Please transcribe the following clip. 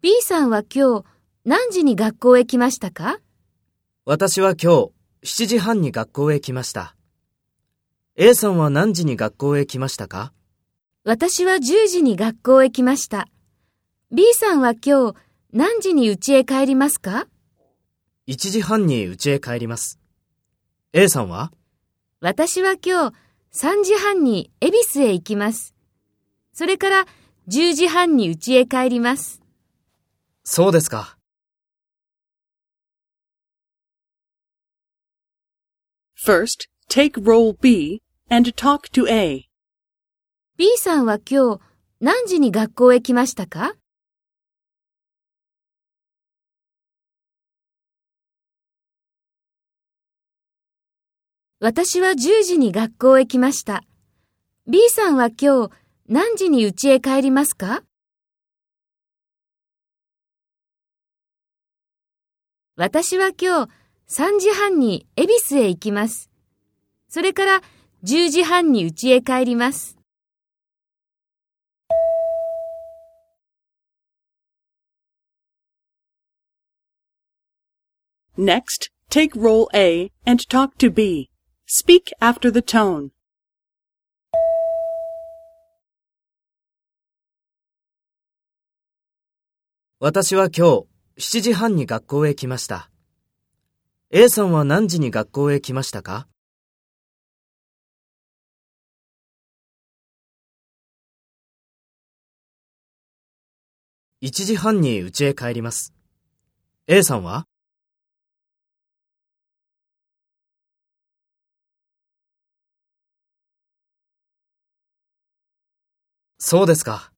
B さんは今日何時に学校へ来ましたか？私は今日7時半に学校へ来ました。A さんは何時に学校へ来ましたか？私は10時に学校へ来ました。B さんは今日何時に家へ帰りますか ?1 時半に家へ帰ります。A さんは？私は今日3時半に恵比寿へ行きます。それから10時半に家へ帰ります。そうですか。First, take role B and talk to A. B さんは今日何時に学校へ来ましたか？私は10時に学校へ来ました。B さんは今日何時に家へ帰りますか私は今日3時半に恵比寿へ行きます。それから10時半に家へ帰ります。Next, take role A and talk to B. Speak after the tone. 私は今日7時半に学校へ来ました。A さんは何時に学校へ来ましたか？1時半に家へ帰ります。A さんは？そうですか。